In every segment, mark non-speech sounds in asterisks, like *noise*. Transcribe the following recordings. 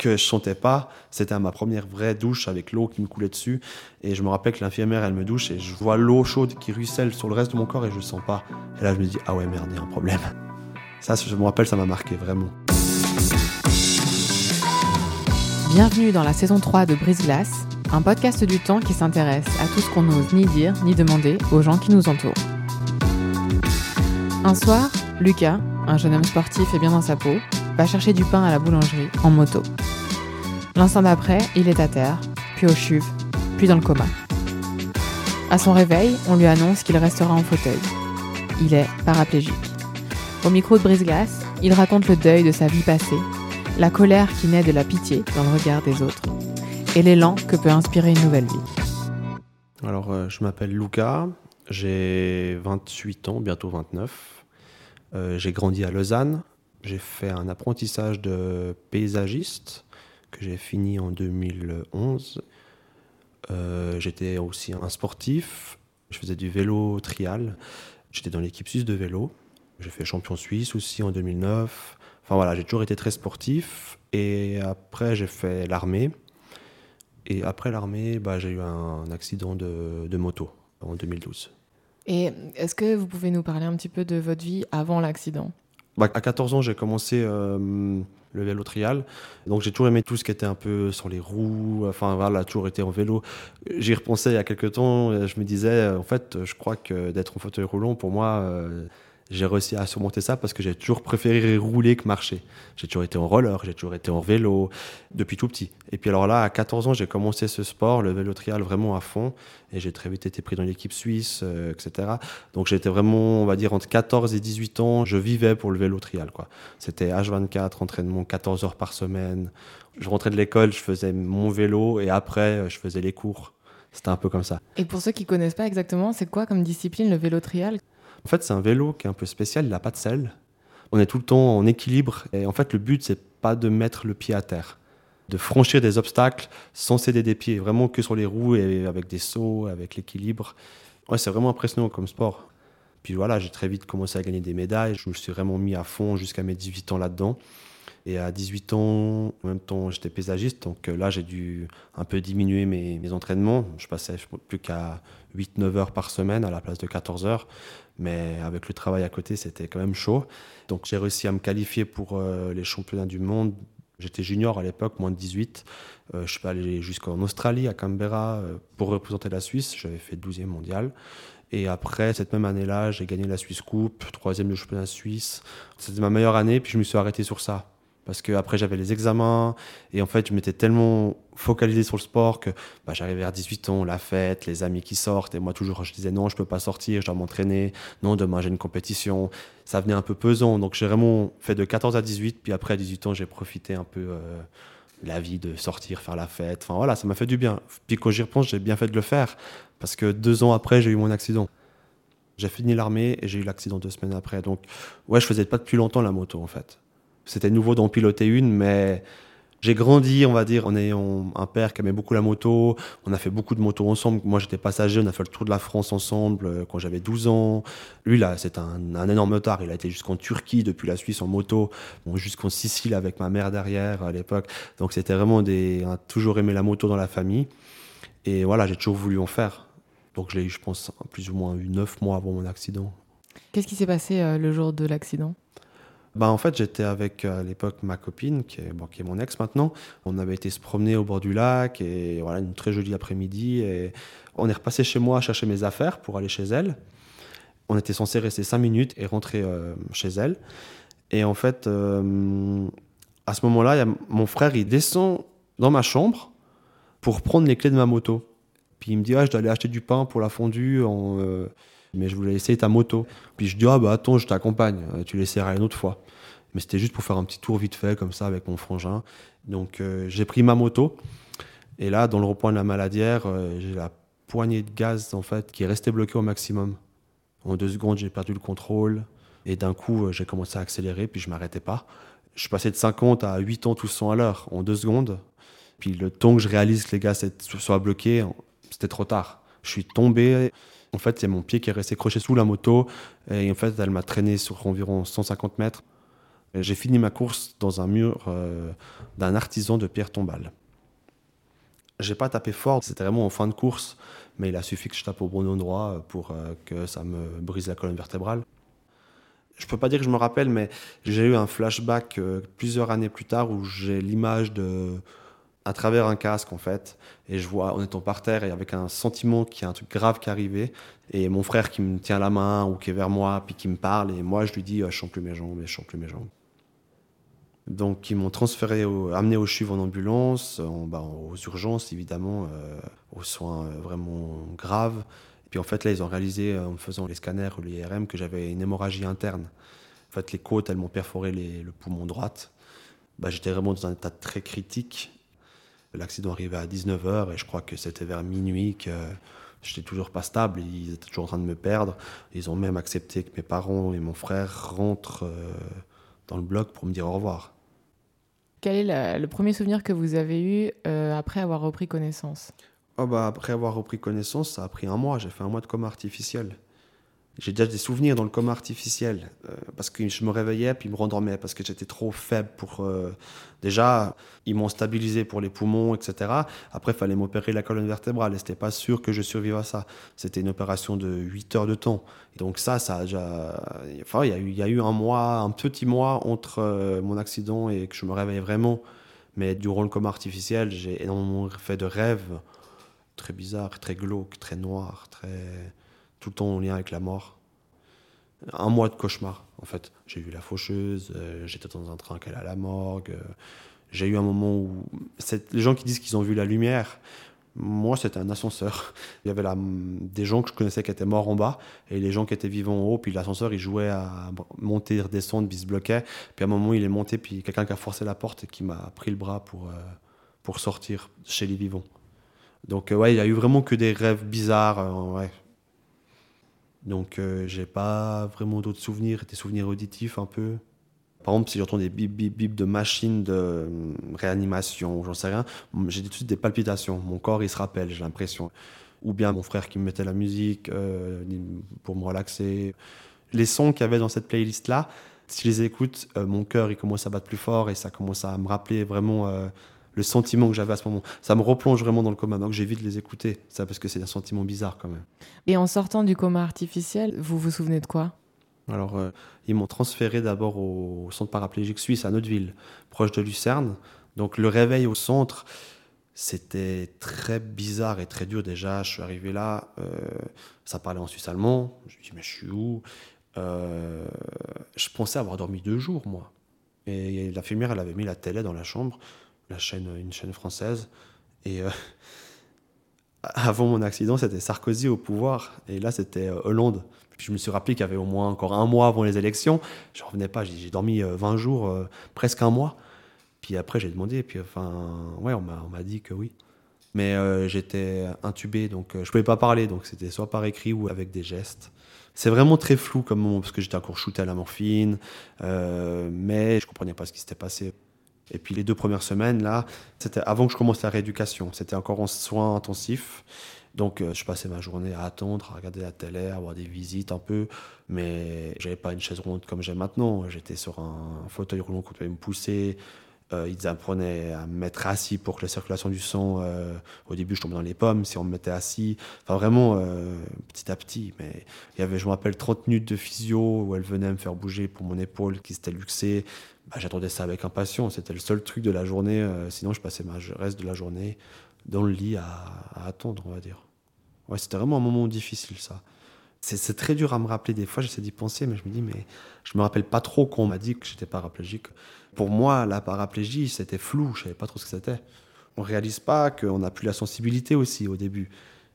que je sentais pas, c'était ma première vraie douche avec l'eau qui me coulait dessus. Et je me rappelle que l'infirmière, elle me douche et je vois l'eau chaude qui ruisselle sur le reste de mon corps et je le sens pas. Et là, je me dis, ah ouais, merde, il y a un problème. Ça, je me rappelle, ça m'a marqué vraiment. Bienvenue dans la saison 3 de Brise Glace, un podcast du temps qui s'intéresse à tout ce qu'on n'ose ni dire ni demander aux gens qui nous entourent. Un soir, Lucas, un jeune homme sportif et bien dans sa peau, va chercher du pain à la boulangerie en moto. L'instant d'après, il est à terre, puis au chuve, puis dans le coma. À son réveil, on lui annonce qu'il restera en fauteuil. Il est paraplégique. Au micro de Brise-Glace, il raconte le deuil de sa vie passée, la colère qui naît de la pitié dans le regard des autres, et l'élan que peut inspirer une nouvelle vie. Alors, euh, je m'appelle Luca, j'ai 28 ans, bientôt 29. Euh, j'ai grandi à Lausanne. J'ai fait un apprentissage de paysagiste que j'ai fini en 2011. Euh, j'étais aussi un sportif. Je faisais du vélo trial. J'étais dans l'équipe suisse de vélo. J'ai fait champion suisse aussi en 2009. Enfin voilà, j'ai toujours été très sportif. Et après, j'ai fait l'armée. Et après l'armée, bah, j'ai eu un accident de, de moto en 2012. Et est-ce que vous pouvez nous parler un petit peu de votre vie avant l'accident? Bah, À 14 ans, j'ai commencé euh, le vélo trial. Donc j'ai toujours aimé tout ce qui était un peu sur les roues. Enfin voilà, toujours été en vélo. J'y repensais il y a quelques temps. Je me disais, en fait, je crois que d'être en fauteuil roulant, pour moi, euh, j'ai réussi à surmonter ça parce que j'ai toujours préféré rouler que marcher. J'ai toujours été en roller, j'ai toujours été en vélo depuis tout petit. Et puis alors là, à 14 ans, j'ai commencé ce sport, le vélo trial, vraiment à fond. Et j'ai très vite été pris dans l'équipe suisse, euh, etc. Donc j'étais vraiment, on va dire, entre 14 et 18 ans, je vivais pour le vélo trial. quoi. C'était H24, entraînement 14 heures par semaine. Je rentrais de l'école, je faisais mon vélo et après, je faisais les cours. C'était un peu comme ça. Et pour ceux qui connaissent pas exactement, c'est quoi comme discipline le vélo trial? En fait, c'est un vélo qui est un peu spécial, il n'a pas de selle. On est tout le temps en équilibre et en fait, le but, c'est pas de mettre le pied à terre, de franchir des obstacles sans céder des pieds, vraiment que sur les roues et avec des sauts, avec l'équilibre. Ouais, c'est vraiment impressionnant comme sport. Puis voilà, j'ai très vite commencé à gagner des médailles. Je me suis vraiment mis à fond jusqu'à mes 18 ans là-dedans. Et à 18 ans, en même temps, j'étais paysagiste. Donc euh, là, j'ai dû un peu diminuer mes, mes entraînements. Je passais plus qu'à 8-9 heures par semaine à la place de 14 heures. Mais avec le travail à côté, c'était quand même chaud. Donc j'ai réussi à me qualifier pour euh, les championnats du monde. J'étais junior à l'époque, moins de 18. Euh, je suis allé jusqu'en Australie, à Canberra, euh, pour représenter la Suisse. J'avais fait 12e mondial. Et après, cette même année-là, j'ai gagné la Suisse Coupe, troisième du championnat suisse. C'était ma meilleure année, puis je me suis arrêté sur ça parce que après j'avais les examens et en fait je m'étais tellement focalisé sur le sport que bah, j'arrivais à 18 ans, la fête, les amis qui sortent et moi toujours je disais non je peux pas sortir, je dois m'entraîner, non demain j'ai une compétition, ça venait un peu pesant donc j'ai vraiment fait de 14 à 18 puis après à 18 ans j'ai profité un peu euh, la vie de sortir, faire la fête, enfin voilà ça m'a fait du bien. Puis quand j'y repense j'ai bien fait de le faire parce que deux ans après j'ai eu mon accident. J'ai fini l'armée et j'ai eu l'accident deux semaines après donc ouais je faisais pas depuis longtemps la moto en fait. C'était nouveau d'en piloter une, mais j'ai grandi, on va dire, en ayant un père qui aimait beaucoup la moto. On a fait beaucoup de motos ensemble. Moi, j'étais passager. On a fait le tour de la France ensemble euh, quand j'avais 12 ans. Lui, là, c'est un, énorme motard. Il a été jusqu'en Turquie, depuis la Suisse en moto, jusqu'en Sicile avec ma mère derrière à l'époque. Donc, c'était vraiment des. On a toujours aimé la moto dans la famille. Et voilà, j'ai toujours voulu en faire. Donc, je l'ai eu, je pense, plus ou moins eu 9 mois avant mon accident. Qu'est-ce qui s'est passé euh, le jour de l'accident? Bah, en fait, j'étais avec euh, à l'époque ma copine, qui est, mon ex maintenant. On avait été se promener au bord du lac et voilà, une très jolie après-midi. Et on est repassé chez moi chercher mes affaires pour aller chez elle. On était censé rester cinq minutes et rentrer euh, chez elle. Et en fait, euh, À ce moment-là, mon frère, il descend dans ma chambre pour prendre les clés de ma moto. Puis il me dit, ah, je dois aller acheter du pain pour la fondue, en, mais je voulais essayer ta moto. Puis je dis, ah bah attends, je t'accompagne, euh, tu l'essaieras une autre fois. Mais c'était juste pour faire un petit tour vite fait, comme ça, avec mon frangin. Donc euh, j'ai pris ma moto. Et là, dans le rond-point de la Maladière, j'ai la poignée de gaz, en fait, qui est restée bloquée au maximum. En deux secondes, j'ai perdu le contrôle. Et d'un coup, j'ai commencé à accélérer, puis je m'arrêtais pas. Je passé de 50 à 8 ans tout 100 à l'heure en deux secondes. Puis le temps que je réalise que les gaz soient bloqués, c'était trop tard. Je suis tombé. En fait, a mon pied qui est resté croché sous la moto. Et en fait, elle m'a traîné sur environ 150 mètres. J'ai fini ma course dans un mur euh, d'un artisan de pierre tombale. J'ai pas tapé fort, c'était vraiment en fin de course, mais il a suffi que je tape au bon endroit pour euh, que ça me brise la colonne vertébrale. Je peux pas dire que je me rappelle, mais j'ai eu un flashback euh, plusieurs années plus tard où j'ai l'image de à travers un casque en fait et je vois en étant par terre et avec un sentiment qu'il y a un truc grave qui est arrivé et mon frère qui me tient la main ou qui est vers moi puis qui me parle et moi je lui dis oh, je sens plus mes jambes je sens plus mes jambes. Donc ils m'ont transféré amené au CHUV en ambulance bah, aux urgences évidemment euh, aux soins euh, vraiment graves. Et puis en fait là ils ont réalisé euh, en me faisant les scanners ou l'IRM que j'avais une hémorragie interne. En fait les côtes elles m'ont perforé le poumon droite bah, j'étais vraiment dans un état très critique L'accident arrivait à 19h et je crois que c'était vers minuit que j'étais toujours pas stable. Ils étaient toujours en train de me perdre. Ils ont même accepté que mes parents et mon frère rentrent euh, dans le bloc pour me dire au revoir. Quel est le premier souvenir que vous avez eu euh, après avoir repris connaissance? Oh bah, Après avoir repris connaissance, ça a pris un mois. J'ai fait un mois de coma artificiel. J'ai déjà des souvenirs dans le coma artificiel euh, parce que je me réveillais puis me rendormais parce que j'étais trop faible pour. Euh, déjà, ils m'ont stabilisé pour les poumons, etc. Après, il fallait m'opérer la colonne vertébrale et c'était pas sûr que je survive à ça. C'était une opération de 8 heures de temps. donc, ça, ça a déjà. Enfin, il y, a eu, un mois, un petit mois entre euh, mon accident et que je me réveillais vraiment. Mais durant le coma artificiel, j'ai énormément fait de rêves très bizarres, très glauques, très noirs, très tout le temps en lien avec la mort. Un mois de cauchemar, en fait. J'ai vu la faucheuse, euh, j'étais dans un train qui allait à la morgue. Euh, j'ai eu un moment où. Les gens qui disent qu'ils ont vu la lumière, moi, c'était un ascenseur. Il y avait des gens que je connaissais qui étaient morts en bas et les gens qui étaient vivants en haut. Puis l'ascenseur, il jouait à monter, redescendre, puis il se bloquait. Puis à un moment, il est monté, puis quelqu'un qui a forcé la porte et qui m'a pris le bras pour, euh, pour sortir chez les vivants. Donc, ouais, il y a eu vraiment que des rêves bizarres. ouais. Donc, euh, j'ai pas vraiment d'autres souvenirs, des souvenirs auditifs un peu. Par exemple, si j'entends des bip bip bip de machines de euh, réanimation, j'en sais rien, j'ai tout de suite des palpitations. Mon corps, il se rappelle, j'ai l'impression. Ou bien mon frère qui me mettait la musique euh, pour me relaxer. Les sons qu'il y avait dans cette playlist-là, si je les écoute, mon cœur, il commence à battre plus fort et ça commence à me rappeler vraiment le sentiment que j'avais à ce moment. Ça me replonge vraiment dans le coma, donc j'évite de les écouter, ça parce que c'est un sentiment bizarre quand même. Et en sortant du coma artificiel, vous vous souvenez de quoi? Alors, euh, ils m'ont transféré d'abord au centre paraplégique suisse à Notre-Ville, proche de Lucerne. Donc le réveil au centre, c'était très bizarre et très dur déjà. Je suis arrivé là, euh, ça parlait en suisse allemand. Je me dis mais je suis où? Euh, Je pensais avoir dormi deux jours moi. Et l'infirmière, elle avait mis la télé dans la chambre la chaîne, une chaîne française. Et euh, *laughs* avant mon accident, c'était Sarkozy au pouvoir. Et là, c'était euh, Hollande. Puis je me suis rappelé qu'il y avait au moins encore un mois avant les élections. Je revenais pas. J'ai dormi 20 euh, jours, presque un mois. Puis après, j'ai demandé. Puis enfin, ouais, on m'a dit que oui. Mais j'étais intubé, donc je pouvais pas parler. Donc c'était soit par écrit ou avec des gestes. C'est vraiment très flou comme moment, parce que j'étais encore shooté à la morphine, mais je comprenais pas ce qui s'était passé. Et puis les deux premières semaines, là, c'était avant que je commence la rééducation. C'était encore en soins intensifs. Donc euh, je passais ma journée à attendre, à regarder la télé, à avoir des visites un peu. Mais j'avais pas une chaise ronde comme j'ai maintenant. J'étais sur un fauteuil roulant qu'on pouvait me pousser. Euh, ils apprenaient à me mettre assis pour que la circulation du sang. Euh, au début, je tombais dans les pommes si on me mettait assis. Enfin, vraiment petit à petit. Mais il y avait, je me rappelle, 30 minutes de physio où elle venait me faire bouger pour mon épaule qui s'était luxée. Bah, j'attendais ça avec impatience. C'était le seul truc de la journée. Euh, sinon, je passais le reste de la journée dans le lit à, attendre, on va dire. Ouais, c'était vraiment un moment difficile, ça. C'est très dur à me rappeler. Des fois, j'essaie d'y penser, mais je me dis, mais je me rappelle pas trop qu'on m'a dit que j'étais paraplégique. Pour moi, la paraplégie, c'était flou. Je savais pas trop ce que c'était. On réalise pas qu'on n'a plus la sensibilité aussi au début.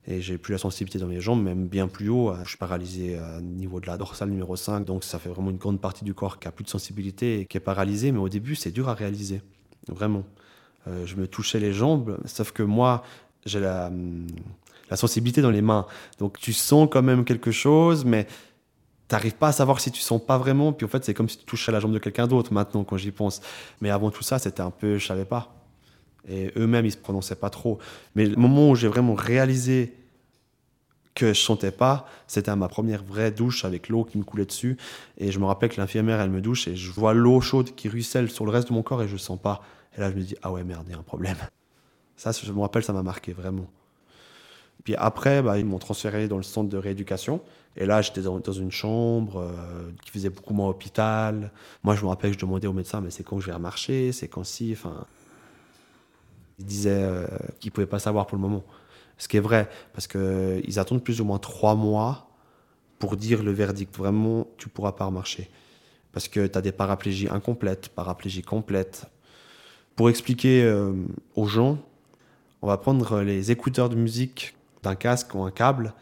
Et j'ai plus la sensibilité dans mes jambes, même bien plus haut. Je suis paralysé au niveau de la dorsale numéro 5, donc ça fait vraiment une grande partie du corps qui a plus de sensibilité et qui est paralysé. Mais au début, c'est dur à réaliser. Vraiment. Euh, je me touchais les jambes, sauf que moi, j'ai la, hum, la sensibilité dans les mains. Donc tu sens quand même quelque chose, mais t'arrives pas à savoir si tu sens pas vraiment. Puis en fait, c'est comme si tu touchais la jambe de quelqu'un d'autre maintenant quand j'y pense. Mais avant tout ça, c'était un peu, je savais pas. Et eux-mêmes, ils se prononçaient pas trop. Mais le moment où j'ai vraiment réalisé que je sentais pas, c'était à ma première vraie douche avec l'eau qui me coulait dessus. Et je me rappelle que l'infirmière, elle me douche et je vois l'eau chaude qui ruisselle sur le reste de mon corps et je sens pas. Et là, je me dis, ah ouais, merde, il y a un problème. *laughs* Ça, je me rappelle, ça m'a marqué vraiment. Puis après, bah, ils m'ont transféré dans le centre de rééducation. Et là, j'étais dans, une chambre euh, qui faisait beaucoup moins hôpital. Moi, je me rappelle que je demandais au médecin, mais c'est quand je vais remarcher? C'est quand si? Enfin, ils disaient euh, qu'ils ne pouvaient pas savoir pour le moment. Ce qui est vrai, parce qu'ils attendent plus ou moins trois mois pour dire le verdict. Vraiment, tu pourras pas remarcher. Parce que tu as des paraplégies incomplètes, paraplégies complètes. Pour expliquer euh, aux gens, on va prendre les écouteurs de musique d'un casque ou un câble,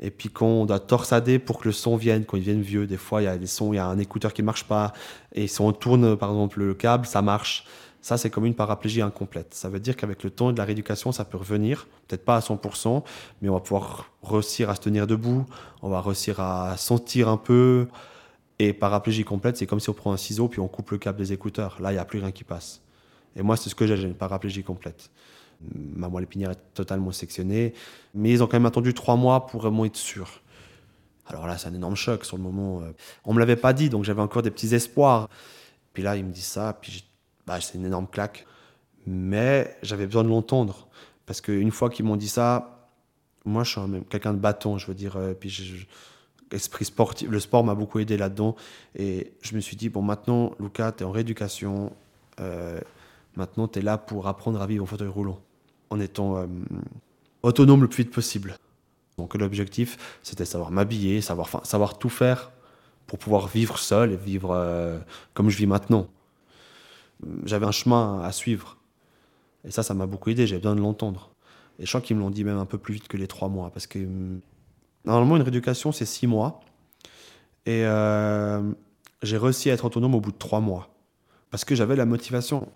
et puis quand on doit torsader pour que le son vienne, quand il vienne vieux, des fois il y a des sons, il y a un écouteur qui marche pas, et si on tourne par exemple le câble, ça marche. Ça, c'est comme une paraplégie incomplète. Ça veut dire qu'avec le temps et de la rééducation, ça peut revenir, peut-être pas à 100%, mais on va pouvoir réussir à se tenir debout, on va réussir à sentir un peu. Et paraplégie complète, c'est comme si on prend un ciseau puis on coupe le câble des écouteurs. Là, il n'y a plus rien qui passe. Et moi, c'est ce que j'ai, j'ai une paraplégie complète ma moelle épinière est totalement sectionnée. Mais ils ont quand même attendu trois mois pour vraiment être sûr. Alors là, c'est un énorme choc sur le moment. Euh. On me l'avait pas dit, donc j'avais encore des petits espoirs. Puis là, ils me disent ça, puis bah, c'est une énorme claque. Mais j'avais besoin de l'entendre. Parce qu'une fois qu'ils m'ont dit ça, moi, je suis quelqu'un de bâton, je veux dire. Euh, puis esprit sportif, le sport m'a beaucoup aidé là-dedans. Et je me suis dit, bon, maintenant, Lucas, tu es en rééducation. Euh, maintenant, tu es là pour apprendre à vivre en fauteuil roulant en étant euh, autonome le plus vite possible. Donc l'objectif, c'était savoir m'habiller, savoir, savoir tout faire pour pouvoir vivre seul et vivre comme je vis maintenant. J'avais un chemin à suivre. Et ça, ça m'a beaucoup aidé, j'avais besoin de l'entendre. Et je crois qu'ils me l'ont dit même un peu plus vite que les trois mois. Parce que normalement, une rééducation, c'est six mois. Et euh, j'ai réussi à être autonome au bout de trois mois. Parce que j'avais la motivation.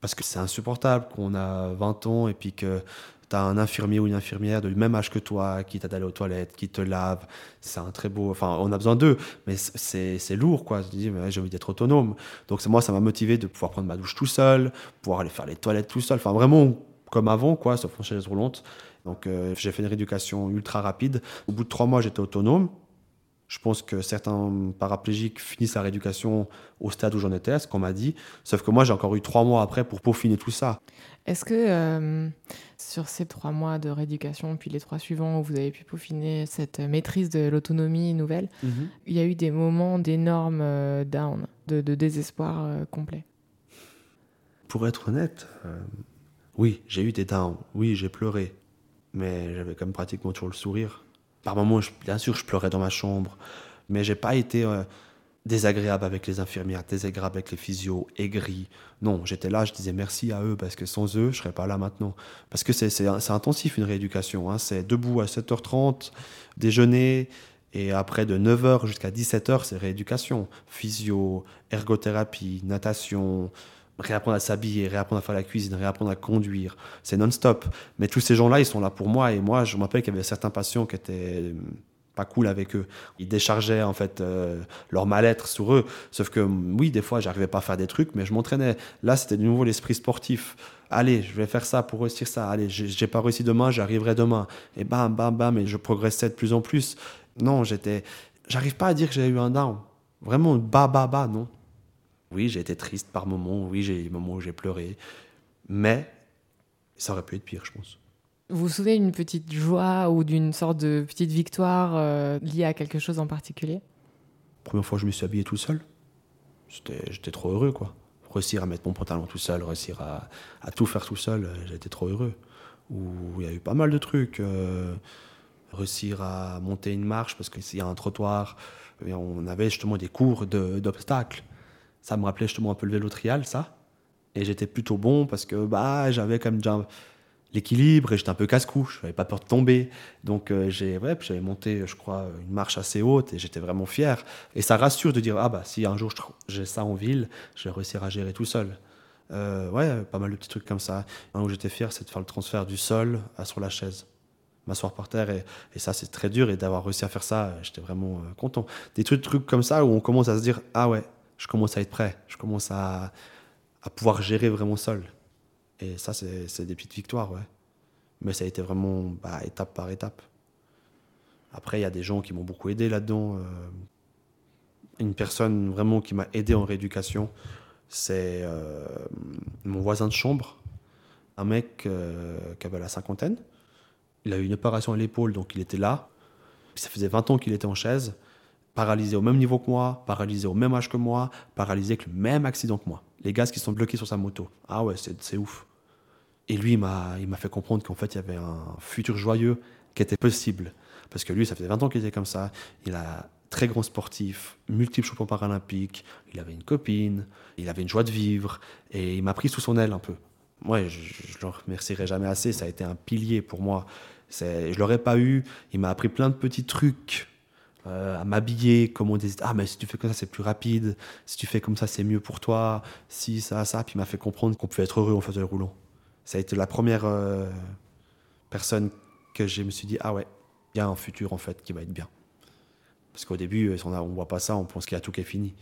Parce que c'est insupportable qu'on a 20 ans et puis que tu as un infirmier ou une infirmière de même âge que toi qui t'aide à aller aux toilettes, qui te lave. C'est un très beau. Enfin, on a besoin d'eux, mais c'est lourd, quoi. Je dis, j'ai envie d'être autonome. Donc, moi, ça m'a motivé de pouvoir prendre ma douche tout seul, pouvoir aller faire les toilettes tout seul. Enfin, vraiment comme avant, quoi, sauf en chaise roulante. Donc, euh, j'ai fait une rééducation ultra rapide. Au bout de trois mois, j'étais autonome. Je pense que certains paraplégiques finissent la rééducation au stade où j'en étais, ce qu'on m'a dit. Sauf que moi, j'ai encore eu trois mois après pour peaufiner tout ça. Est-ce que euh, sur ces trois mois de rééducation, puis les trois suivants où vous avez pu peaufiner cette maîtrise de l'autonomie nouvelle, mhm. il y a eu des moments d'énorme euh, down, de, désespoir euh, complet? Pour être honnête, oui, j'ai eu des downs, oui, j'ai pleuré, mais j'avais quand même pratiquement toujours le sourire. Par moments, bien sûr, je pleurais dans ma chambre, mais j'ai pas été euh, désagréable avec les infirmières, désagréable avec les physios, aigri. Non, j'étais là, je disais merci à eux parce que sans eux, je serais pas là maintenant. Parce que c'est intensif une rééducation. Hein. C'est debout à 7h30, déjeuner, et après de 9h jusqu'à 17h, c'est rééducation. Physio, ergothérapie, natation, réapprendre à s'habiller, réapprendre à faire la cuisine, réapprendre à conduire. C'est non-stop. Mais tous ces gens-là, ils sont là pour moi. Et moi, je me rappelle qu'il y avait certains patients qui étaient euh, pas cool avec eux. Ils déchargeaient en fait euh, leur mal-être sur eux. Sauf que oui, des fois, j'arrivais pas à faire des trucs, mais je m'entraînais. Là, c'était de nouveau l'esprit sportif. Allez, je vais faire ça pour réussir ça. Allez, j'ai pas réussi demain, j'arriverai demain. Et bam, bam, bam, et je progressais de plus en plus. Non, j'étais. J'arrive pas à dire que j'ai eu un down. Vraiment, bas, bas, bas, non. Oui, j'ai été triste par moments, oui, j'ai eu des moments où j'ai pleuré, mais ça aurait pu être pire, je pense. Vous vous souvenez d'une petite joie ou d'une sorte de petite victoire euh, liée à quelque chose en particulier? Première fois, je me suis habillé tout seul. J'étais trop heureux, quoi. Réussir à mettre mon pantalon tout seul, réussir à, tout faire tout seul, euh, été trop heureux. Ou il y a eu pas mal de trucs. Euh, réussir à monter une marche parce qu'il y a un trottoir. Et on avait justement des cours d'obstacles. Ça me rappelait justement un peu le vélo trial, ça. Et j'étais plutôt bon parce que bah, j'avais quand même déjà l'équilibre et j'étais un peu casse-cou, je n'avais pas peur de tomber. Donc euh, j'ai j'avais monté, je crois, une marche assez haute et j'étais vraiment fier. Et ça rassure de dire ah bah si un jour j'ai ça en ville, je vais réussir à gérer tout seul. Euh, ouais, pas mal de petits trucs comme ça. Un où j'étais fier, c'est de faire le transfert du sol à sur la chaise, m'asseoir par terre et, et ça c'est très dur et d'avoir réussi à faire ça, j'étais vraiment euh, content. Des trucs, trucs comme ça où on commence à se dire ah ouais, je commence à être prêt, je commence à, pouvoir gérer vraiment seul. Et ça, c'est des petites victoires, ouais. Mais ça a été vraiment bah, étape par étape. Après, il y a des gens qui m'ont beaucoup aidé là-dedans. Euh, une personne vraiment qui m'a aidé en rééducation, c'est euh, mon voisin de chambre, un mec euh, qui avait la cinquantaine. Il a eu une opération à l'épaule, donc il était là. Ça faisait 20 ans qu'il était en chaise, paralysé au même niveau que moi, paralysé au même âge que moi, paralysé avec le même accident que moi. Les gaz qui sont bloqués sur sa moto. Ah ouais, c'est ouf. Et lui, il m'a fait comprendre qu'en fait, il y avait un futur joyeux qui était possible. Parce que lui, ça faisait 20 ans qu'il était comme ça. Il a très grand sportif, multiple champion paralympique, il avait une copine, il avait une joie de vivre, et il m'a pris sous son aile un peu. Moi, je ne le remercierai jamais assez, ça a été un pilier pour moi. Je l'aurais pas eu, il m'a appris plein de petits trucs euh, à m'habiller, comment on ah mais si tu fais comme ça c'est plus rapide, si tu fais comme ça c'est mieux pour toi, si ça, ça, puis il m'a fait comprendre qu'on pouvait être heureux en fauteuil roulant ça a été la première euh, personne que je me suis dit ah ouais, il y a un futur en fait qui va être bien. Parce qu'au début, on ne voit pas ça, on pense qu'il y a tout qui est fini.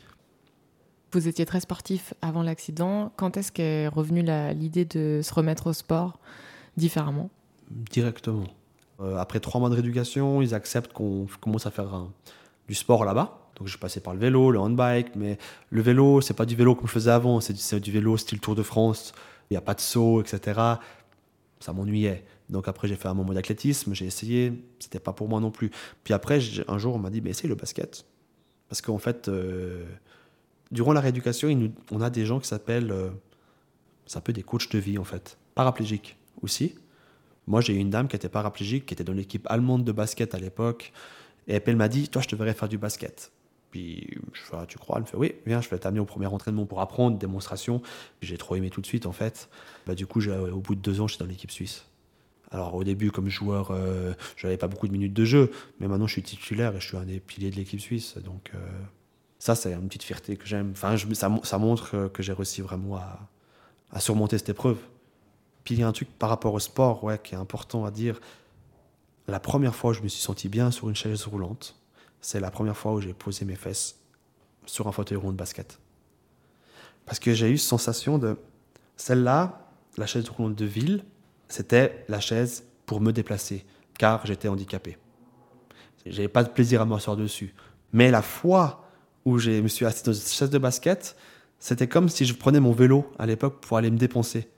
Vous étiez très sportif avant l'accident. Quand est-ce qu'est revenue l'idée de se remettre au sport différemment? Directement. Euh, après trois mois de rééducation, ils acceptent qu'on commence à faire du sport là-bas. Donc je passé par le vélo, le handbike, mais le vélo, c'est pas du vélo comme je faisais avant, c'est du vélo style Tour de France, il n'y a pas de saut, etc. Ça m'ennuyait. Donc après, j'ai fait un moment d'athlétisme, j'ai essayé, c'était pas pour moi non plus. Puis après, un jour, on m'a dit, mais essaye le basket. Parce qu'en fait, euh, durant la rééducation, on a des gens qui s'appellent, euh, c'est un peu des coachs de vie en fait, paraplégiques aussi. Moi, j'ai une dame qui était paraplégique, qui était dans l'équipe allemande de basket à l'époque. Et elle m'a dit, toi, je te verrais faire du basket. Puis ah, tu crois? Elle me fait, oui, viens, je vais t'amener au premier entraînement pour apprendre, démonstration. J'ai trop aimé tout de suite, en fait. Bah, du coup, au bout de deux ans, j'étais dans l'équipe suisse. Alors au début, comme joueur, euh, je n'avais pas beaucoup de minutes de jeu, mais maintenant je suis titulaire et je suis un des piliers de l'équipe suisse. Donc euh, ça, c'est une petite fierté que j'aime. Enfin, ça, montre que j'ai réussi vraiment à, surmonter cette épreuve. Puis il y a un truc par rapport au sport ouais, qui est important à dire. La première fois, je me suis senti bien sur une chaise roulante c'est la première fois où j'ai posé mes fesses sur un fauteuil rond de basket. Parce que j'ai eu cette sensation de celle-là, la chaise roulante de ville, c'était la chaise pour me déplacer, car j'étais handicapé. J'avais pas de plaisir à m'asseoir dessus. Mais la fois où je me suis assis dans cette chaise de basket, c'était comme si je prenais mon vélo à l'époque pour aller me dépenser.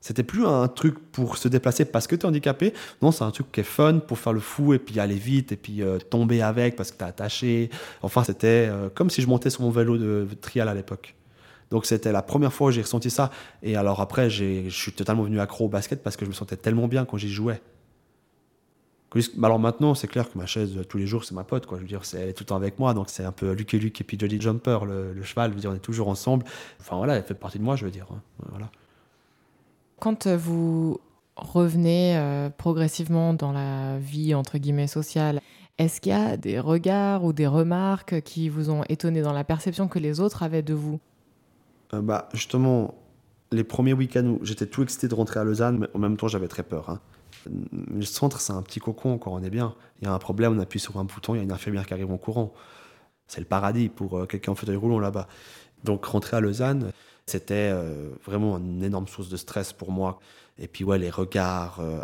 C'était plus un truc pour se déplacer parce que tu es handicapé. Non, c'est un truc qui est fun pour faire le fou et puis aller vite et puis euh, tomber avec parce que tu attaché. Enfin, c'était euh, comme si je montais sur mon vélo de trial à l'époque. Donc c'était la première fois où j'ai ressenti ça. Et alors après, je suis totalement venu accro au basket parce que je me sentais tellement bien quand j'y jouais. Alors maintenant, c'est clair que ma chaise tous les jours, c'est ma pote. Je veux dire, elle est tout le temps avec moi. Donc c'est un peu Luc et Luc et puis Jolly Jumper, le, cheval. Je veux dire, on est toujours ensemble. Enfin voilà, elle fait partie de moi, je veux dire. Hein. Voilà. Quand euh, vous revenez euh, progressivement dans la vie entre guillemets sociale, est-ce qu'il y a des regards ou des remarques qui vous ont étonné dans la perception que les autres avaient de vous? Euh, Bah justement, les premiers week-ends où j'étais tout excité de rentrer à Lausanne, mais en même temps j'avais très peur. Hein. Le centre, c'est un petit cocon quand on est bien. Il y a un problème, on appuie sur un bouton, il y a une infirmière qui arrive en courant. C'est le paradis pour quelqu'un en fauteuil roulant là-bas. Donc rentrer à Lausanne, c'était euh, vraiment une énorme source de stress pour moi. Et puis, ouais, les regards. Euh,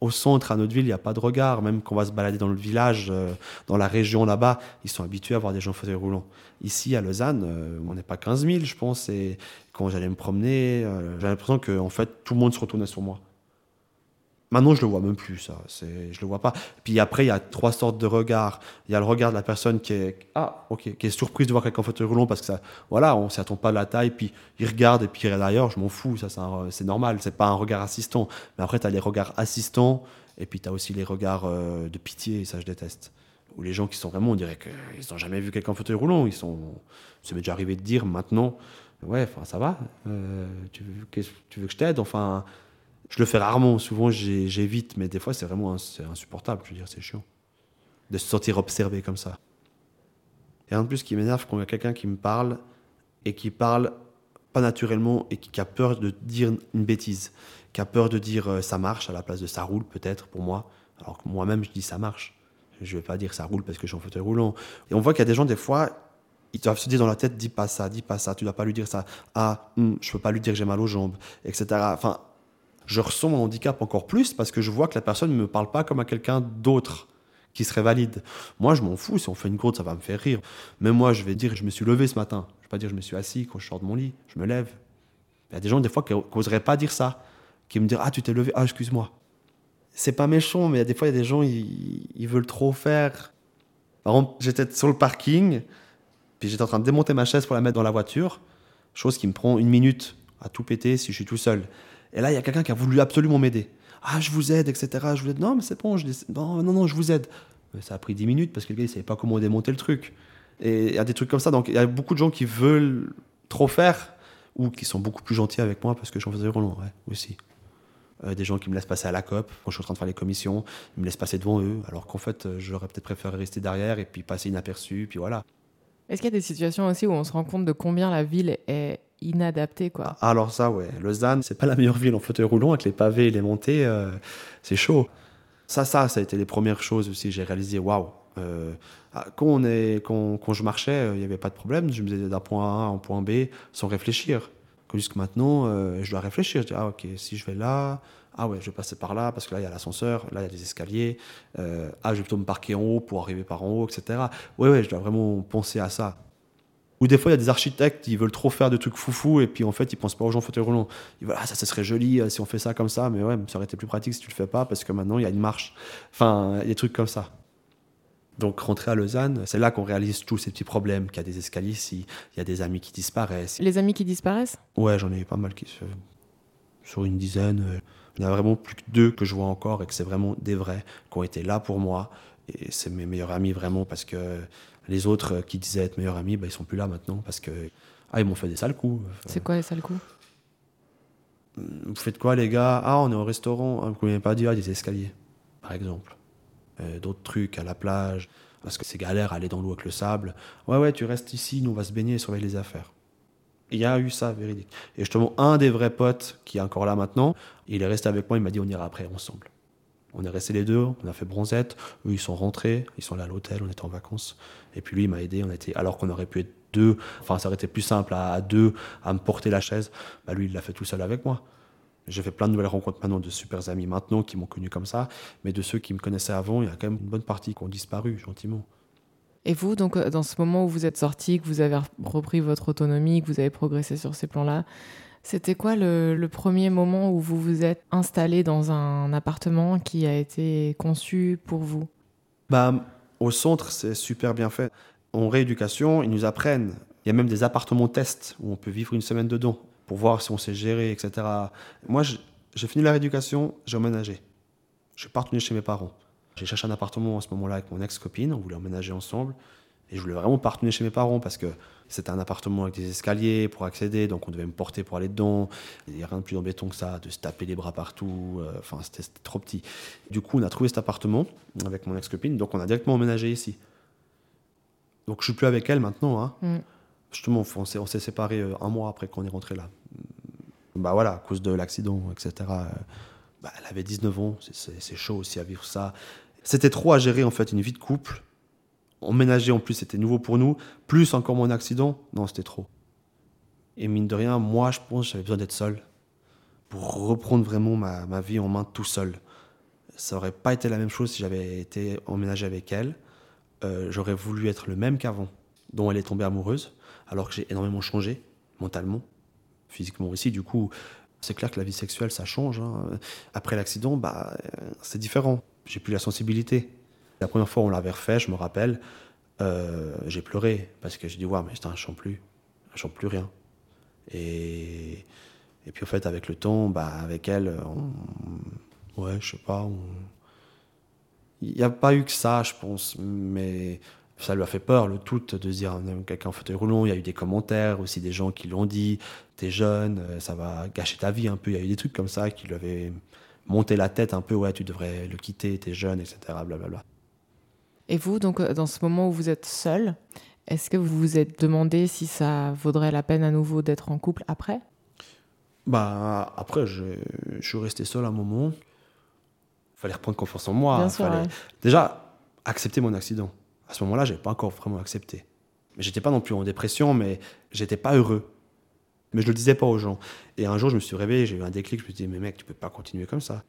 au centre, à notre ville, il n'y a pas de regard. Même quand on va se balader dans le village, euh, dans la région là-bas, ils sont habitués à voir des gens en fauteuil roulant. Ici, à Lausanne, on n'est pas 15 000, je pense. Et quand j'allais me promener, j'avais l'impression que en fait, tout le monde se retournait sur moi. Maintenant, je le vois même plus, ça. C'est, je le vois pas. Puis après, il y a trois sortes de regards. Il y a le regard de la personne qui est, ah, ok, qui est surprise de voir quelqu'un en fauteuil roulant parce que ça, voilà, on s'y attend pas de la taille. Puis il regarde et puis il regarde ailleurs. Je m'en fous, ça, c'est, normal. C'est pas un regard assistant. Mais après, tu as les regards assistants et puis tu as aussi les regards euh, de pitié. Et ça, je déteste. Ou les gens qui sont vraiment, on dirait qu'ils n'ont jamais vu quelqu'un en fauteuil roulant. Ils sont, ça m'est déjà arrivé de dire maintenant, ouais, ça va. Euh, tu, veux, tu veux que je t'aide? Enfin. Je le fais rarement, souvent j'évite, mais des fois c'est vraiment insupportable, je veux dire, c'est chiant. De se sentir observé comme ça. Et en plus, ce qui m'énerve, quand il y a quelqu'un qui me parle et qui parle pas naturellement et qui, a peur de dire une bêtise, qui a peur de dire euh, ça marche à la place de ça roule peut-être pour moi, alors que moi-même je dis ça marche. Je vais pas dire ça roule parce que je suis en fauteuil roulant. Et on voit qu'il y a des gens, des fois, ils doivent se dire dans la tête, dis pas ça, dis pas ça, tu dois pas lui dire ça. Ah, hum, je peux pas lui dire que j'ai mal aux jambes, etc. Enfin, je ressens mon handicap encore plus parce que je vois que la personne ne me parle pas comme à quelqu'un d'autre qui serait valide. Moi, je m'en fous. Si on fait une côte, ça va me faire rire. Mais moi, je vais dire, je me suis levé ce matin. Je vais pas dire, je me suis assis quand je sors de mon lit. Je me lève. Il y a des gens, des fois, qui n'oseraient pas dire ça. Qui me disent, ah, tu t'es levé. Ah, excuse-moi. C'est pas méchant, mais des fois, il y a des gens, ils, ils veulent trop faire. Par exemple, j'étais sur le parking, puis j'étais en train de démonter ma chaise pour la mettre dans la voiture. Chose qui me prend une minute à tout péter si je suis tout seul. Et là, il y a quelqu'un qui a voulu absolument m'aider. Ah, je vous aide, etc. Je vous aide. Non, mais c'est bon, je non, non, non, je vous aide. Ça a pris 10 minutes parce que le gars, il savait pas comment démonter le truc. Et il y a des trucs comme ça. Donc, il y a beaucoup de gens qui veulent trop faire ou qui sont beaucoup plus gentils avec moi parce que j'en faisais roulant, ouais, aussi. Euh, des gens qui me laissent passer à la COP quand je suis en train de faire les commissions, ils me laissent passer devant eux, alors qu'en fait, euh, j'aurais peut-être préféré rester derrière et puis passer inaperçu, puis voilà. Est-ce qu'il y a des situations aussi où on se rend compte de combien la ville est inadaptée, quoi Ah, Alors ça, ouais, Lausanne, c'est pas la meilleure ville en fauteuil roulant avec les pavés et les montées, euh, c'est chaud. Ça, ça, ça a été les premières choses aussi. J'ai réalisé, waouh. euh, ah, quand, on est, quand, quand je marchais, euh, il n'y avait pas de problème. Je me faisais d'un point A à un point B sans réfléchir. Que Jusque maintenant, je dois réfléchir. Je dis, ah ok, si je vais là, ah ouais, je vais passer par là parce que là, il y a l'ascenseur, là, il y a des escaliers. ah, je vais plutôt me parquer en haut pour arriver par en haut, etc. Ouais, ouais, je dois vraiment penser à ça. Ou des fois, il y a des architectes qui veulent trop faire de trucs foufou et puis en fait, ils pensent pas aux gens en fauteuil roulant. Ils veulent, ah, ça, ça serait joli euh, si on fait ça comme ça, mais ouais, ça aurait été plus pratique si tu le fais pas parce que maintenant, il y a une marche. Enfin, y des trucs comme ça. Donc, rentrer à Lausanne, c'est là qu'on réalise tous ces petits problèmes, qu'il y a des escaliers ici, il y a des amis qui disparaissent. Les amis qui disparaissent? Ouais, j'en ai eu pas mal qui se. Sur une dizaine. Il n'y en a vraiment plus que deux que je vois encore et que c'est vraiment des vrais qui ont été là pour moi. Et c'est mes meilleurs amis vraiment parce que les autres euh, qui disaient être meilleurs amis, bah, ils sont plus là maintenant parce que. Ah, ils m'ont fait des sales coups. C'est quoi les sales coups? Vous faites quoi, les gars? Ah, on est au restaurant. Ah, vous ne pouvez pas dire des escaliers, par exemple. Euh, D'autres trucs à la plage, parce que c'est galère aller dans l'eau avec le sable. Ouais, ouais, tu restes ici, nous on va se baigner et surveiller les affaires. Il y a eu ça, véridique. Et justement, un des vrais potes qui est encore là maintenant, il est resté avec moi, il m'a dit on ira après ensemble. On est restés les deux, on a fait bronzette, eux ils sont rentrés, ils sont allés à l'hôtel, on était en vacances. Et puis lui il m'a aidé, on était, alors qu'on aurait pu être deux, enfin ça aurait été plus simple à, deux à me porter la chaise, bah lui il l'a fait tout seul avec moi. J'ai fait plein de nouvelles rencontres maintenant de super amis maintenant qui m'ont connu comme ça, mais de ceux qui me connaissaient avant, il y a quand même une bonne partie qui ont disparu gentiment. Et vous, donc, euh, dans ce moment où vous êtes sorti, que vous avez repris votre autonomie, que vous avez progressé sur ces plans-là, c'était quoi le, premier moment où vous vous êtes installé dans un appartement qui a été conçu pour vous? Bah, au centre, c'est super bien fait. En rééducation, ils nous apprennent. Il y a même des appartements tests où on peut vivre une semaine dedans pour voir si on sait gérer, etc. Moi, j'ai fini la rééducation, j'ai emménagé. Je suis retourné chez mes parents. J'ai cherché un appartement à ce moment-là avec mon ex-copine, on voulait emménager ensemble. Et je voulais vraiment pas retourner chez mes parents parce que c'était un appartement avec des escaliers pour accéder, donc on devait me porter pour aller dedans. Il n'y a rien de plus embêtant que ça, de se taper les bras partout. euh, Enfin, c'était trop petit. Du coup, on a trouvé cet appartement avec mon ex-copine, donc on a directement emménagé ici. Donc je suis plus avec elle maintenant. Hein. Mm. Justement, on s'est, on s'est séparés euh, un mois après qu'on est rentré là. Bah voilà, à cause de l'accident, etc. euh, bah, elle avait 19 ans, c'est chaud aussi à vivre ça. C'était trop à gérer en fait, une vie de couple. Emménager en plus, c'était nouveau pour nous. Plus encore mon accident, non, c'était trop. Et mine de rien, moi, je pense que j'avais besoin d'être seul pour reprendre vraiment ma, vie en main tout seul. Ça aurait pas été la même chose si j'avais été emménagé avec elle. Euh, j'aurais voulu être le même qu'avant, dont elle est tombée amoureuse, alors que j'ai énormément changé mentalement, physiquement aussi. Du coup, C'est clair que la vie sexuelle, ça change. hein. Après l'accident, bah, euh, c'est différent. J'ai plus la sensibilité. La première fois, on l'avait refait, je me rappelle, euh, j'ai pleuré parce que j'ai dit, ouais, mais putain, je chante plus. Je chante plus rien. Et, puis, en fait, avec le temps, bah, avec elle, on- ouais, je sais pas, il n'y a pas eu que ça, je pense, mais ça lui a fait peur, le tout, de se dire, aime quelqu'un en fauteuil roulant. Il y a eu des commentaires, aussi des gens qui l'ont dit, t'es jeune, euh, ça va gâcher ta vie un peu. Il y a eu des trucs comme ça qui lui avaient monté la tête un peu, ouais, tu devrais le quitter, t'es jeune, etc. Blablabla. Et vous, donc, euh, dans ce moment où vous êtes seul, est-ce que vous vous êtes demandé si ça vaudrait la peine à nouveau d'être en couple après? Bah, après, je, je suis resté seul un moment. Il fallait reprendre confiance en moi. Bien sûr, fallait- ouais. Déjà, accepter mon accident. À ce moment-là, j'ai pas encore vraiment accepté. Mais j'étais pas non plus en dépression, mais j'étais pas heureux. Mais je le disais pas aux gens. Et un jour, je me suis réveillé, j'ai eu un déclic, je me suis dit, mais mec, tu peux pas continuer comme ça.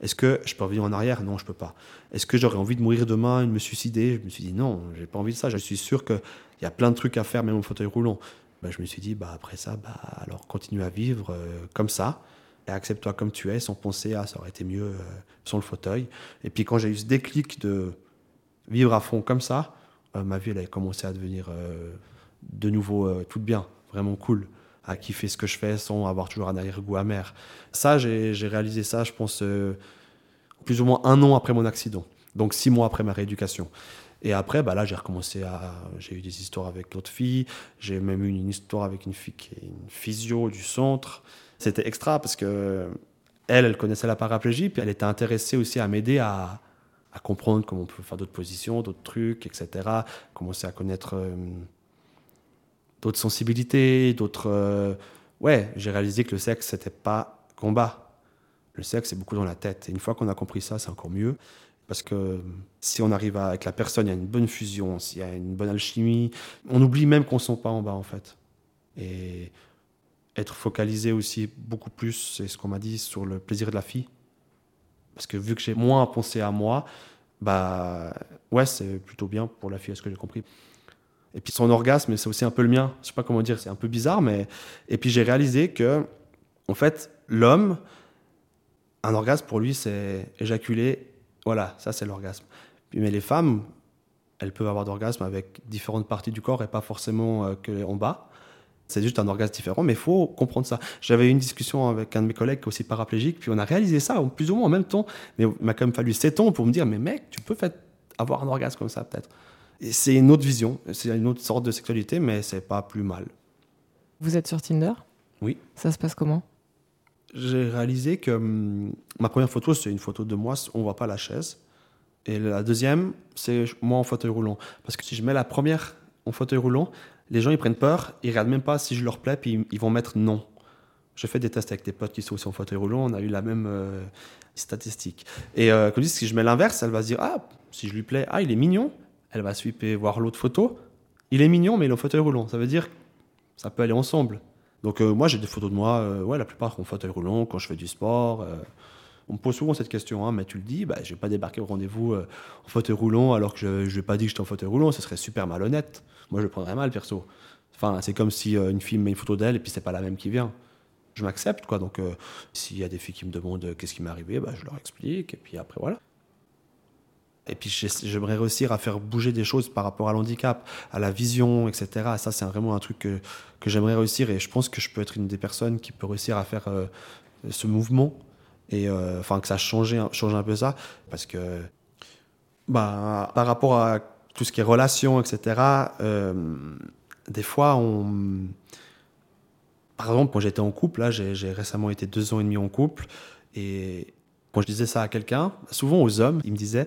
Est-ce que je peux revenir en arrière? Non, je peux pas. Est-ce que j'aurais envie de mourir demain et de me suicider? Je me suis dit, non, j'ai pas envie de ça. Je suis sûr qu'il y a plein de trucs à faire, même au fauteuil roulant. Bah, je me suis dit, bah, après ça, bah, alors continue à vivre euh, comme ça et accepte-toi comme tu es sans penser à ça aurait été mieux euh, sur le fauteuil. Et puis quand j'ai eu ce déclic de vivre à fond comme ça, euh, ma vie elle a commencé à devenir de nouveau toute bien, vraiment cool, à kiffer ce que je fais sans avoir toujours un arrière-goût amer. Ça, j'ai réalisé ça, je pense, euh, plus ou moins un an après mon accident, donc six mois après ma rééducation. Et après, bah là, j'ai recommencé à. J'ai eu des histoires avec d'autres filles. J'ai même eu une histoire avec une fille qui est une physio du centre. C'était extra parce que elle, elle connaissait la paraplégie, puis elle était intéressée aussi à m'aider à, à comprendre comment on peut faire d'autres positions, d'autres trucs, etc. Commencer à connaître euh, d'autres sensibilités, d'autres. euh, Ouais, j'ai réalisé que le sexe, c'était pas combat. Le sexe, c'est beaucoup dans la tête. Et une fois qu'on a compris ça, c'est encore mieux. Parce que si on arrive avec la personne, il y a une bonne fusion, s'il y a une bonne alchimie, on oublie même qu'on ne sent pas en bas, en fait. Et être focalisé aussi beaucoup plus, c'est ce qu'on m'a dit, sur le plaisir de la fille. Parce que vu que j'ai moins à penser à moi, bah ouais, c'est plutôt bien pour la fille, à ce que j'ai compris. Et puis son orgasme, c'est aussi un peu le mien. Je sais pas comment dire, c'est un peu bizarre, mais. Et puis j'ai réalisé que, en fait, l'homme, un orgasme pour lui, c'est éjaculer. Voilà, ça c'est l'orgasme. Mais les femmes, elles peuvent avoir d'orgasme avec différentes parties du corps et pas forcément euh, que en bas. C'est juste un orgasme différent, mais il faut comprendre ça. J'avais une discussion avec un de mes collègues qui est aussi paraplégique, puis on a réalisé ça plus ou moins en même temps. Mais il m'a quand même fallu 7 ans pour me dire, mais mec, tu peux avoir un orgasme comme ça peut-être. C'est une autre vision, c'est une autre sorte de sexualité, mais c'est pas plus mal. Vous êtes sur Tinder? Oui. Ça se passe comment? J'ai réalisé que hum, ma première photo, c'est une photo de moi, on voit pas la chaise. Et la deuxième, c'est moi en fauteuil roulant. Parce que si je mets la première en fauteuil roulant, les gens ils prennent peur, ils regardent même pas si je leur plais, puis ils- vont mettre non. J'ai fait des tests avec des potes qui sont aussi en fauteuil roulant, on a eu la même euh, statistique. Et euh, comme je dis, si je mets l'inverse, elle va se dire ah si je lui plais, ah il est mignon. Elle va sweeper voir l'autre photo, il est mignon mais il est en fauteuil roulant. Ça veut dire ça peut aller ensemble. Donc euh, moi j'ai des photos de moi, euh, ouais la plupart en fauteuil roulant quand je fais du sport. euh, on me pose souvent cette question, hein, mais tu le dis, bah, je vais pas débarquer au rendez-vous en fauteuil roulant alors que je n'ai pas dit que j'étais en fauteuil roulant, ce serait super malhonnête. Moi, je le prendrais mal, perso. Enfin, c'est comme si une fille me met une photo d'elle et puis c'est pas la même qui vient. Je m'accepte, quoi. Donc, s'il y a des filles qui me demandent qu'est-ce qui m'est arrivé, bah, je leur explique et puis après, voilà. Et puis, j'aimerais réussir à faire bouger des choses par rapport à l'handicap, à la vision, etc. Ça, c'est vraiment un truc que, que j'aimerais réussir et je pense que je peux être une des personnes qui peut réussir à faire euh, ce mouvement et euh, enfin que ça change, change un peu ça parce que bah, par rapport à tout ce qui est relations, etc., euh, des fois, on... Par exemple, quand j'étais en couple, j'ai récemment été deux ans et demi en couple, et quand je disais ça à quelqu'un, souvent aux hommes, ils me disaient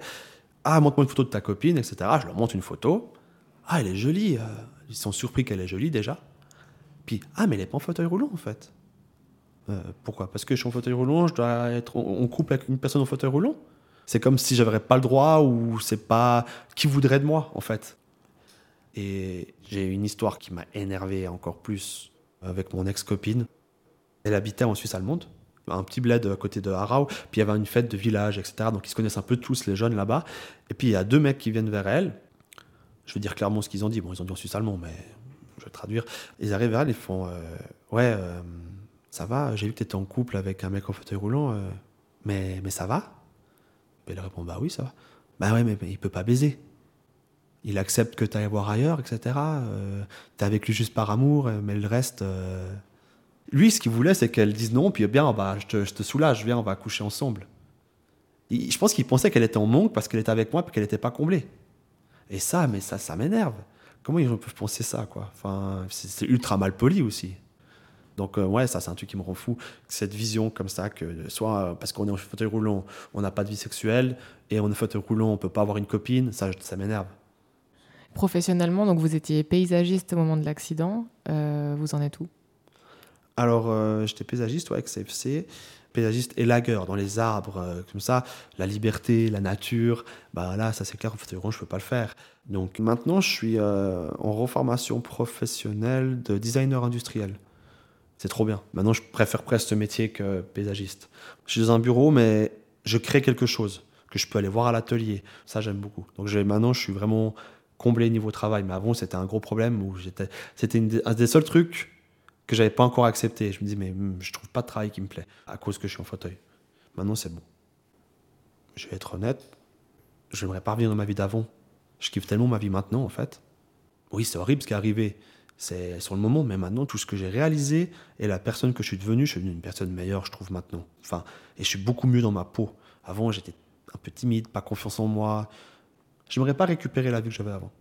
Ah, montre-moi une photo de ta copine, etc. Je leur montre une photo. Ah, elle est jolie. euh, Ils sont surpris qu'elle est jolie déjà. Puis, ah, mais elle est pas en fauteuil roulant, en fait. Euh, pourquoi? Parce que je suis en fauteuil roulant, je dois être en couple avec une personne en fauteuil roulant c'est comme si j'avais pas le droit ou c'est pas qui voudrait de moi en fait. Et j'ai une histoire qui m'a énervé encore plus avec mon ex-copine. Elle habitait en Suisse allemande, un petit bled à côté de Harau, puis il y avait une fête de village, etc. Donc ils se connaissent un peu tous les jeunes là-bas. Et puis il y a deux mecs qui viennent vers elle. Je vais dire clairement ce qu'ils ont dit. Bon, ils ont dit en suisse allemand, mais je vais traduire. Ils arrivent vers elle, ils font euh, Ouais, euh, Ça va, j'ai vu que tu étais en couple avec un mec en fauteuil roulant, euh, mais, mais ça va? Elle répond Bah oui, ça va. Bah ouais, mais, il peut pas baiser. Il accepte que tu ailles voir ailleurs, etc. Euh, tu es avec lui juste par amour, mais le reste. Lui, ce qu'il voulait, c'est qu'elle dise non, puis bien, bah, je, te, je te soulage, viens, on va coucher ensemble. je pense qu'il pensait qu'elle était en manque parce qu'elle était avec moi et qu'elle n'était pas comblée. Et ça, mais ça, ça m'énerve. Comment ils peuvent penser ça, quoi? Enfin, c'est ultra mal poli aussi. Donc euh, ouais, ça c'est un truc qui me rend fou, cette vision comme ça que soit euh, parce qu'on est en fauteuil roulant, on n'a pas de vie sexuelle et on est en fauteuil roulant, on peut pas avoir une copine, ça ça m'énerve. Professionnellement, donc vous étiez paysagiste au moment de l'accident, euh, vous en êtes où? Alors, euh, j'étais paysagiste avec CFC, paysagiste et lagueur dans les arbres, euh, comme ça, la liberté, la nature, bah là, ça c'est clair, en fait, je peux pas le faire. Donc maintenant, je suis euh, en reformation professionnelle de designer industriel. C'est trop bien. Maintenant, je préfère presque ce métier que paysagiste. Je suis dans un bureau, mais je crée quelque chose que je peux aller voir à l'atelier. Ça, j'aime beaucoup. Donc maintenant, je suis vraiment comblé niveau travail. Mais avant, c'était un gros problème où j'étais. C'était un des seuls trucs que j'avais pas encore accepté. Je me dis, mais hmm, je trouve pas de travail qui me plaît à cause que je suis en fauteuil. Maintenant, c'est bon. Je vais être honnête, je n'aimerais pas revenir dans ma vie d'avant. Je kiffe tellement ma vie maintenant, en fait. Oui, c'est horrible ce qui est arrivé. C'est sur le moment, mais maintenant, tout ce que j'ai réalisé et la personne que je suis devenue, je suis devenu une personne meilleure, je trouve, maintenant. Enfin, et je suis beaucoup mieux dans ma peau. Avant, j'étais un peu timide, pas confiance en moi. Je n'aimerais pas récupérer la vie que j'avais avant.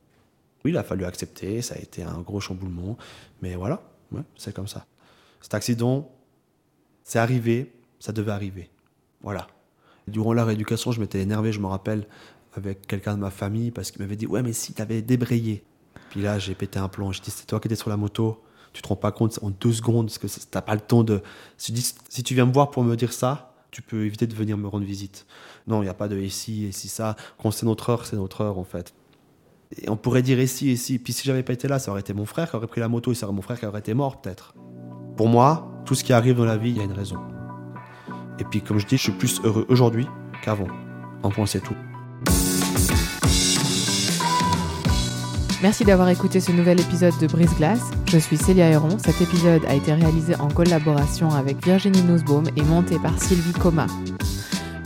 Oui, il a fallu accepter, ça a été un gros chamboulement, mais voilà, c'est comme ça. Cet accident, c'est arrivé, ça devait arriver. Voilà. Durant la rééducation, je m'étais énervé, je me rappelle, avec quelqu'un de ma famille, parce qu'il m'avait dit Ouais, mais si tu avais débrayé. Puis là, j'ai pété un plomb. J'ai dit C'est toi qui étais sur la moto, tu te rends pas compte en deux secondes, parce que t'as pas le temps de. Si, si tu viens me voir pour me dire ça, tu peux éviter de venir me rendre visite. Non, il n'y a pas de ici et si ça. Quand c'est notre heure, c'est notre heure, en fait. On pourrait dire ici, ici. Puis si j'avais pas été là, ça aurait été mon frère qui aurait pris la moto et ça aurait mon frère qui aurait été mort, peut-être. Pour moi, tout ce qui arrive dans la vie, il y a une raison. Et puis, comme je dis, je suis plus heureux aujourd'hui qu'avant. En c'est tout. Merci d'avoir écouté ce nouvel épisode de Brise Glace. Je suis Célia Héron. Cet épisode a été réalisé en collaboration avec Virginie Nussbaum et monté par Sylvie Coma.